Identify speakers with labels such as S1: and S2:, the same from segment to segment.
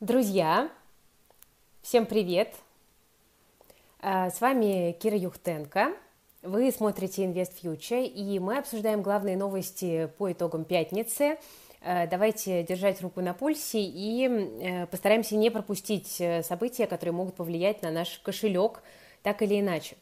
S1: Друзья, всем привет! А, с вами Кира Юхтенко. Вы смотрите Invest Future, и мы обсуждаем главные новости по итогам пятницы. А, давайте держать руку на пульсе и э, постараемся не пропустить э, события, которые могут повлиять на наш кошелек так или иначе.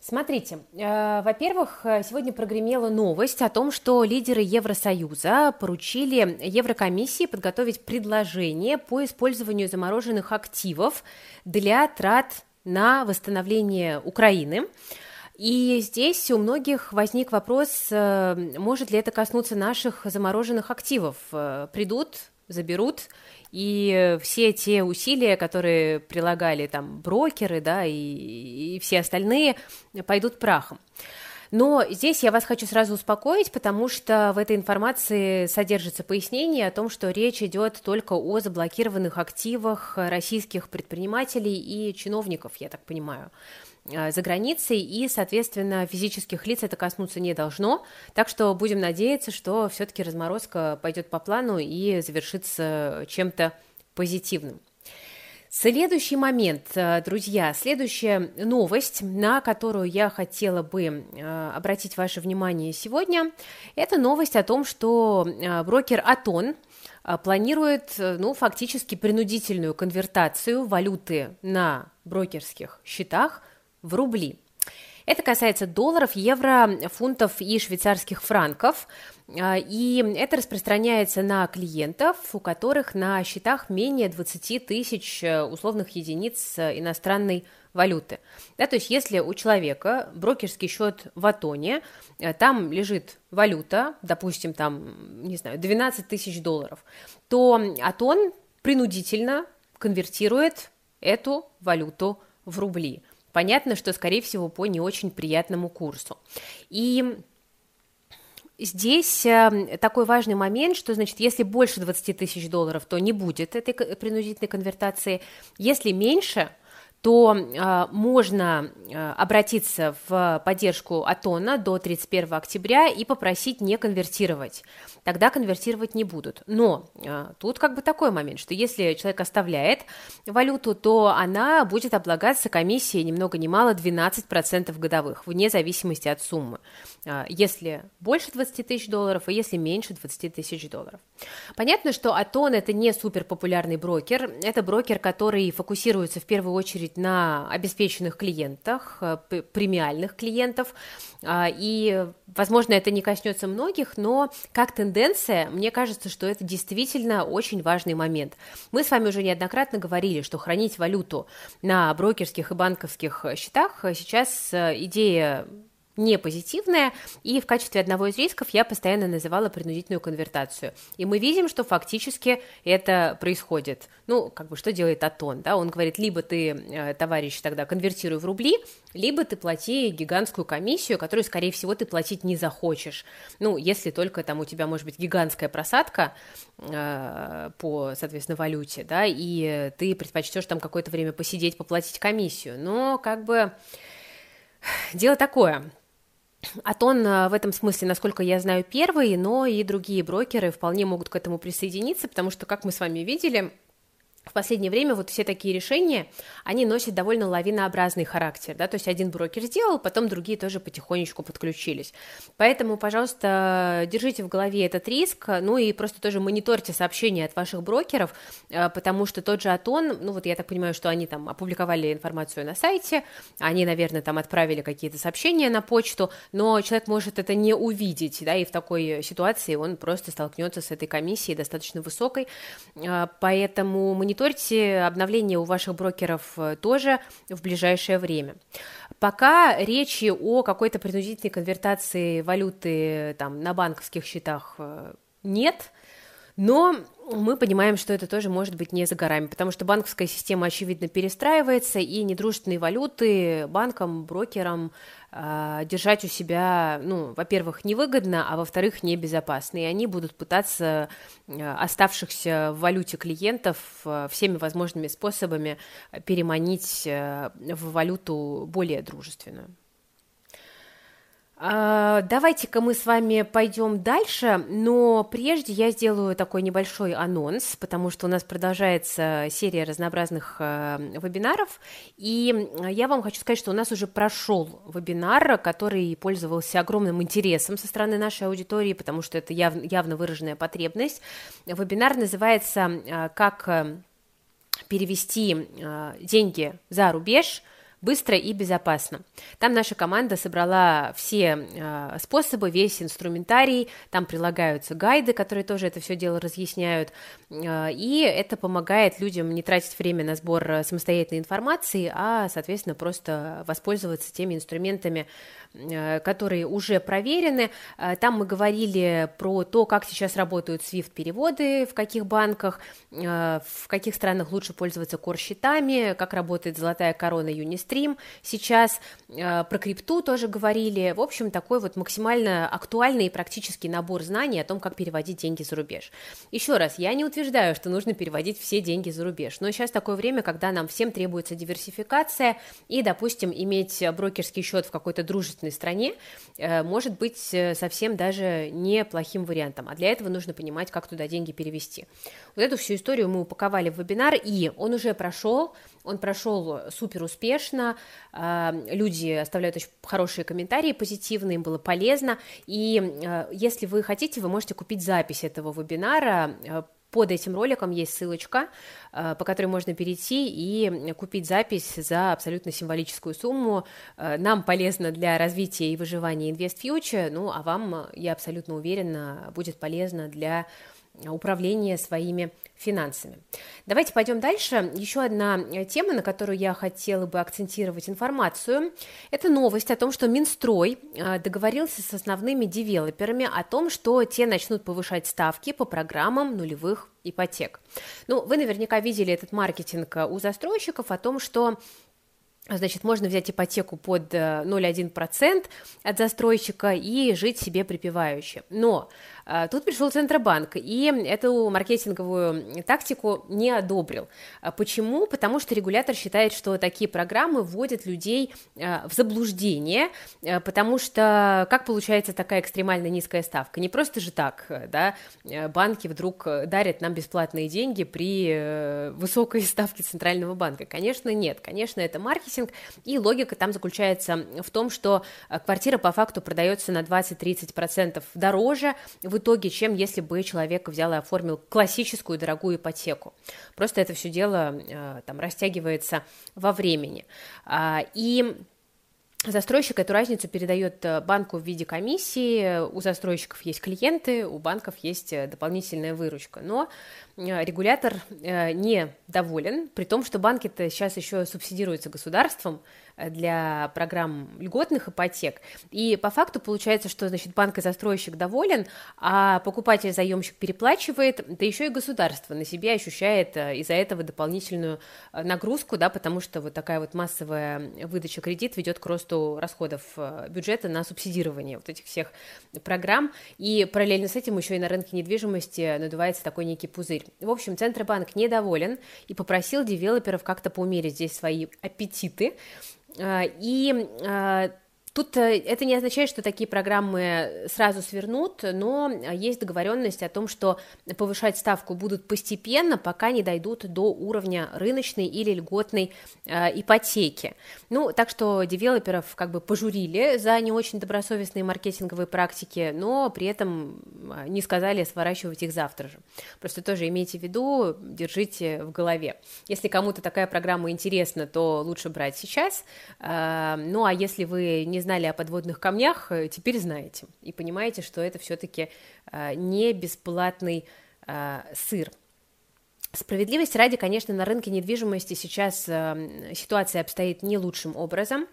S1: Смотрите, э, во-первых, сегодня прогремела новость о том, что лидеры Евросоюза поручили Еврокомиссии подготовить предложение по использованию замороженных активов для трат на восстановление Украины. И здесь у многих возник вопрос, э, может ли это коснуться наших замороженных активов. Э, придут, заберут, и все те усилия, которые прилагали там брокеры, да, и, и все остальные, пойдут прахом. Но здесь я вас хочу сразу успокоить, потому что в этой информации содержится пояснение о том, что речь идет только о заблокированных активах российских предпринимателей и чиновников, я так понимаю. Э, за границей, и, соответственно, физических лиц это коснуться не должно. Так что будем надеяться, что все-таки разморозка пойдет по плану и завершится чем-то позитивным. Следующий момент, э, друзья, следующая новость, на которую я хотела бы э, обратить ваше внимание сегодня, это новость о том, что брокер Атон планирует, ну, фактически принудительную конвертацию валюты на брокерских счетах в рубли. Это касается долларов, евро, фунтов и швейцарских франков. А, и это распространяется на клиентов, у которых на счетах менее 20 тысяч э, условных единиц э, иностранной валюты. Да, то есть если у человека брокерский счет в Атоне, э, там лежит валюта, допустим, там, не знаю, 12 тысяч долларов, то Атон принудительно конвертирует эту валюту в рубли – понятно, что, скорее всего, по не очень приятному курсу. И Здесь э, такой важный момент, что, значит, если больше 20 тысяч долларов, то не будет этой принудительной конвертации. Если меньше, то э, можно э, обратиться в поддержку Атона до 31 октября и попросить не конвертировать. Тогда конвертировать не будут. Но э, тут как бы такой момент, что если человек оставляет валюту, то она будет облагаться комиссией ни много ни мало 12% годовых, вне зависимости от суммы. Э, если больше 20 тысяч долларов, и если меньше 20 тысяч долларов. Понятно, что Атон это не супер популярный брокер, это брокер, который фокусируется в первую очередь на обеспеченных клиентах, э, премиальных клиентов, а, и, возможно, это не коснется многих, но как тенденция, мне кажется, что это действительно очень важный момент. Мы с вами уже неоднократно говорили, что хранить валюту на брокерских и банковских счетах сейчас э, идея не позитивная, и в качестве одного из рисков я постоянно называла принудительную конвертацию. И мы видим, что фактически это происходит. Ну, как бы что делает Атон, да, он говорит, либо ты, э, товарищ, тогда конвертируй в рубли, либо ты плати гигантскую комиссию, которую, скорее всего, ты платить не захочешь. Ну, если только там у тебя, может быть, гигантская просадка э, по, соответственно, валюте, да, и ты предпочтешь там какое-то время посидеть, поплатить комиссию. Но, как бы, дело такое. Атон в этом смысле, насколько я знаю, первый, но и другие брокеры вполне могут к этому присоединиться, потому что, как мы с вами видели, в последнее время вот все такие решения, они носят довольно лавинообразный характер, да, то есть один брокер сделал, потом другие тоже потихонечку подключились. Поэтому, пожалуйста, держите в голове этот риск, ну и просто тоже мониторьте сообщения от ваших брокеров, э, потому что тот же Атон, ну вот я так понимаю, что они там опубликовали информацию на сайте, они, наверное, там отправили какие-то сообщения на почту, но человек может это не увидеть, да, и в такой ситуации он просто столкнется с этой комиссией достаточно высокой, э, поэтому мониторьте мониторьте обновления у ваших брокеров э, тоже в ближайшее время. Пока речи о какой-то принудительной конвертации валюты там, на банковских счетах э, нет, но мы понимаем, что это тоже может быть не за горами, потому что банковская система, очевидно, перестраивается, и недружественные валюты банкам, брокерам э, держать у себя, ну, во-первых, невыгодно, а во-вторых, небезопасно. И они будут пытаться э, оставшихся в валюте клиентов э, всеми возможными способами переманить в валюту более дружественную. А, давайте-ка мы с вами пойдем дальше, но прежде я сделаю такой небольшой анонс, потому что у нас продолжается серия разнообразных э, вебинаров, и я вам хочу сказать, что у нас уже прошел вебинар, который пользовался огромным интересом со стороны нашей аудитории, потому что это яв, явно выраженная потребность. Вебинар называется э, «Как э, перевести деньги за рубеж», быстро и безопасно. Там наша команда собрала все э, способы, весь инструментарий, там прилагаются гайды, которые тоже это все дело разъясняют, и это помогает людям не тратить время на сбор самостоятельной информации, а, соответственно, просто воспользоваться теми инструментами, Э, которые уже проверены. Э, там мы говорили про то, как сейчас работают SWIFT-переводы, в каких банках, э, в каких странах лучше пользоваться кор-счетами, как работает золотая корона Unistream сейчас, про крипту тоже говорили. В общем, такой вот максимально актуальный и практический набор знаний о том, как переводить деньги за рубеж. Еще раз, я не утверждаю, что нужно переводить все деньги за рубеж, но сейчас такое время, когда нам всем требуется диверсификация и, допустим, иметь брокерский счет в какой-то дружественной стране э, может быть э, совсем даже неплохим вариантом. А для этого нужно понимать, как туда деньги перевести. Вот эту всю историю мы упаковали в вебинар, и он уже прошел, он прошел супер успешно, э, люди оставляют очень хорошие комментарии, позитивные, им было полезно, и если вы хотите, вы можете купить запись этого вебинара под этим роликом есть ссылочка, э, по которой можно перейти и купить запись за абсолютно символическую сумму. Э, нам полезно для развития и выживания InvestFuture, ну а вам, я абсолютно уверена, будет полезно для управления своими финансами. Давайте пойдем дальше. Еще одна тема, на которую я хотела бы акцентировать информацию, это новость о том, что Минстрой э, договорился с основными девелоперами о том, что те начнут повышать ставки по программам нулевых ипотек. Ну, вы наверняка видели этот маркетинг у застройщиков о том, что Значит, можно взять ипотеку под 0,1% э, от застройщика и жить себе припевающе. Но тут пришел Центробанк и эту маркетинговую тактику не одобрил. А почему? Потому что регулятор считает, что такие программы вводят людей а, в заблуждение, потому что как получается такая экстремально низкая ставка? Не просто же так, да, банки вдруг дарят нам бесплатные деньги при э, высокой ставке Центрального банка. Конечно, нет, конечно, это маркетинг, и логика там заключается в том, что квартира по факту продается на 20-30% дороже, в в итоге, чем если бы человек взял и оформил классическую дорогую ипотеку. Просто это все дело э, там растягивается во времени. А, и Застройщик эту разницу передает э, банку в виде комиссии, у застройщиков есть клиенты, у банков есть э, дополнительная выручка, но регулятор не доволен, при том, что банки-то сейчас еще субсидируются государством, для программ льготных ипотек. И по факту получается, что значит, банк и застройщик доволен, а покупатель-заемщик переплачивает, да еще и государство на себе ощущает э, из-за этого дополнительную э, нагрузку, да, потому что вот такая вот массовая выдача кредит ведет к росту расходов э, бюджета на субсидирование вот этих всех программ, и параллельно с этим еще и на рынке недвижимости надувается такой некий пузырь. В общем, Центробанк недоволен и попросил девелоперов как-то поумерить здесь свои аппетиты, а, и а, Тут э, это не означает, что такие программы сразу свернут, но есть договоренность о том, что повышать ставку будут постепенно, пока не дойдут до уровня рыночной или льготной э, ипотеки. Ну, так что девелоперов как бы пожурили за не очень добросовестные маркетинговые практики, но при этом э, не сказали сворачивать их завтра же. Просто тоже имейте в виду, держите в голове. Если кому-то такая программа интересна, то лучше брать сейчас. Э, ну, а если вы не знали о подводных камнях, э, теперь знаете и понимаете, что это все-таки э, не бесплатный э, сыр. Справедливости ради, конечно, на рынке недвижимости сейчас ситуация обстоит не лучшим образом.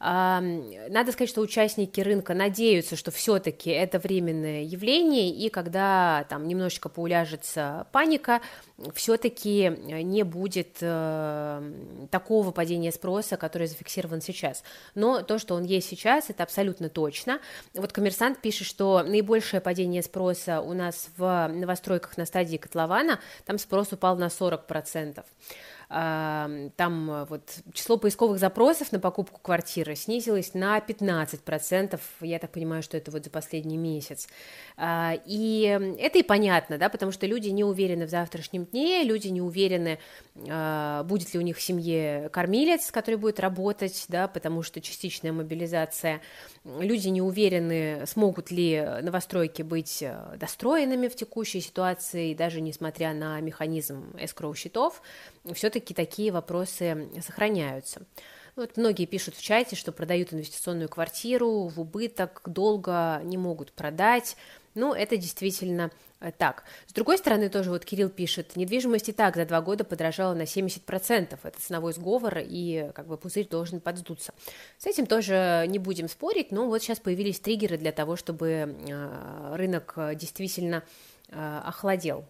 S1: Надо сказать, что участники рынка надеются, что все-таки это временное явление, и когда там немножечко поуляжется паника, все-таки не будет э, такого падения спроса, который зафиксирован сейчас. Но то, что он есть сейчас, это абсолютно точно. Вот коммерсант пишет, что наибольшее падение спроса у нас в новостройках на стадии котлована, там спрос упал на 40%. Там вот число поисковых запросов на покупку квартиры снизилось на 15%, я так понимаю, что это вот за последний месяц. И это и понятно, да, потому что люди не уверены в завтрашнем дне, люди не уверены, будет ли у них в семье кормилец, который будет работать, да, потому что частичная мобилизация, люди не уверены, смогут ли новостройки быть э, достроенными в текущей ситуации, даже несмотря на механизм escrow счетов, все-таки такие вопросы сохраняются. Вот многие пишут в чате, что продают инвестиционную квартиру в убыток, долго не могут продать. Ну, это действительно э, так. С другой стороны, тоже вот Кирилл пишет, недвижимость и так за два года подорожала на 70%. Это ценовой сговор, и как бы пузырь должен подсдуться. С этим тоже не будем спорить, но вот сейчас появились триггеры для того, чтобы э, рынок действительно э, охладел.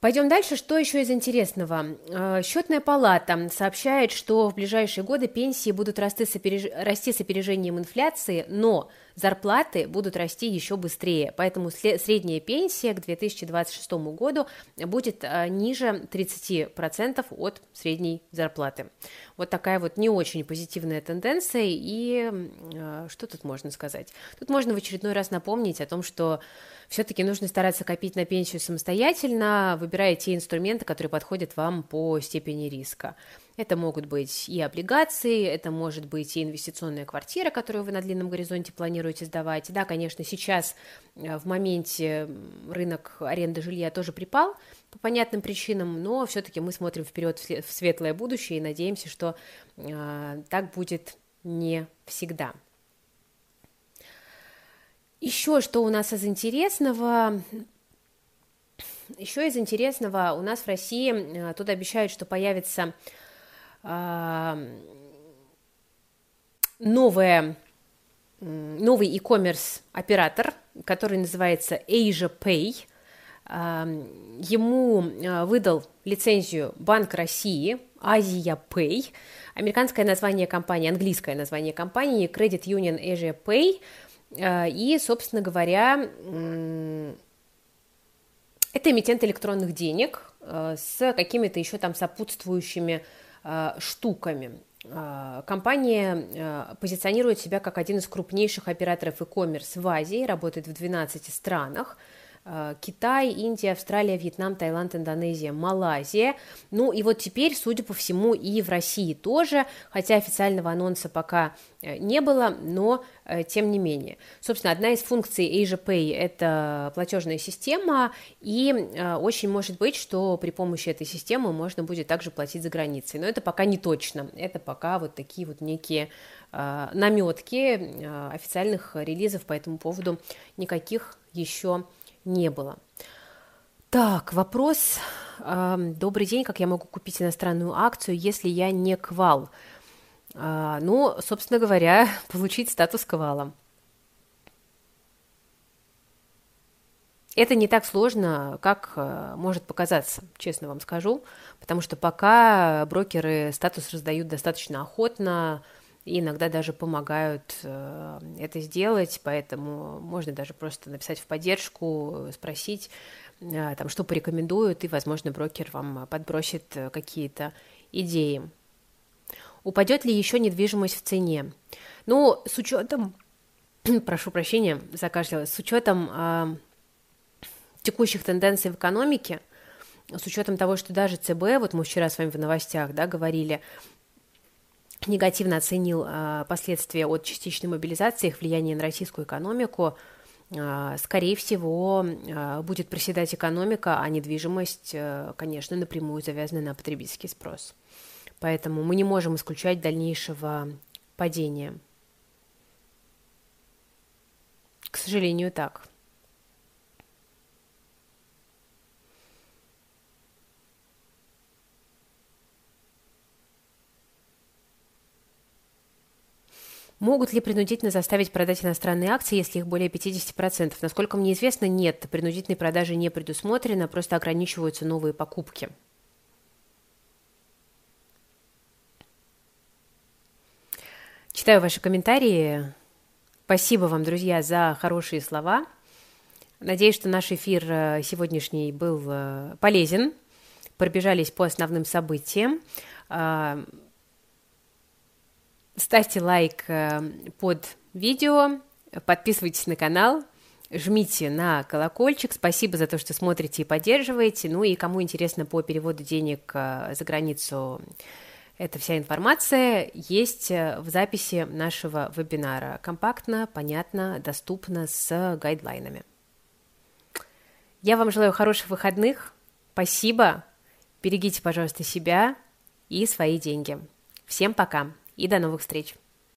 S1: Пойдем дальше. Что еще из интересного? Э, Счетная палата сообщает, что в ближайшие годы пенсии будут расти с, опереж... расти с опережением инфляции, но зарплаты будут расти еще быстрее. Поэтому средняя пенсия к 2026 году будет э, ниже 30% от средней зарплаты. Вот такая вот не очень позитивная тенденция. И э, что тут можно сказать? Тут можно в очередной раз напомнить о том, что все-таки нужно стараться копить на пенсию самостоятельно, выбирая те инструменты, которые подходят вам по степени риска. Это могут быть и облигации, это может быть и инвестиционная квартира, которую вы на длинном горизонте планируете сдавать. Да, конечно, сейчас э, в моменте рынок аренды жилья тоже припал по понятным причинам, но все-таки мы смотрим вперед в светлое будущее и надеемся, что э, так будет не всегда. Еще что у нас из интересного? Еще из интересного у нас в России э, тут обещают, что появится новая, новый e-commerce оператор, который называется Asia Pay. Ему выдал лицензию Банк России, Asia Pay, американское название компании, английское название компании Credit Union Asia Pay – Э, и, собственно говоря, это эмитент электронных денег э, с какими-то еще там сопутствующими штуками. Компания позиционирует себя как один из крупнейших операторов e-commerce в Азии, работает в 12 странах. Э, Китай, Индия, Австралия, Вьетнам, Таиланд, Индонезия, Малайзия. Ну и вот теперь, судя по всему, и в России тоже, хотя официального анонса пока э, не было, но э, тем не менее. Собственно, одна из функций Asia Pay – это платежная система, и очень может быть, что при помощи этой системы можно будет также платить за границей. Но это пока не точно, это пока вот такие вот некие наметки официальных релизов по этому поводу никаких еще не было. Так, вопрос. Добрый день, как я могу купить иностранную акцию, если я не квал? А, ну, собственно говоря, получить статус квала. Это не так сложно, как э, может показаться, честно вам скажу, потому что пока брокеры статус раздают достаточно охотно, и иногда даже помогают э, это сделать, поэтому можно даже просто написать в поддержку, спросить, э, там, что порекомендуют, и, возможно, брокер вам подбросит э, какие-то идеи. Упадет ли еще недвижимость в цене? Ну, с учетом, прошу прощения, закашлялась, с учетом э, текущих тенденций в экономике, с учетом того, что даже ЦБ, вот мы вчера с вами в новостях, да, говорили, негативно оценил а, последствия от частичной мобилизации, их влияние на российскую экономику, а, скорее всего, а, будет проседать экономика, а недвижимость, конечно, напрямую завязана на потребительский спрос. Поэтому мы не можем исключать дальнейшего падения. К сожалению, так. Могут ли принудительно заставить продать иностранные акции, если их более 50%? Насколько мне известно, нет, принудительной продажи не предусмотрено, просто ограничиваются новые покупки. Читаю ваши комментарии. Спасибо вам, друзья, за хорошие слова. Надеюсь, что наш эфир э, сегодняшний был э, полезен пробежались по основным событиям. Ставьте лайк э, под видео, подписывайтесь на канал, жмите на колокольчик. Спасибо за то, что смотрите и поддерживаете. Ну и кому интересно по переводу денег э, за границу, эта вся информация есть э, в записи нашего вебинара. Компактно, понятно, доступно с гайдлайнами. Я вам желаю хороших выходных. Спасибо. Берегите, пожалуйста, себя и свои деньги. Всем пока и до новых встреч.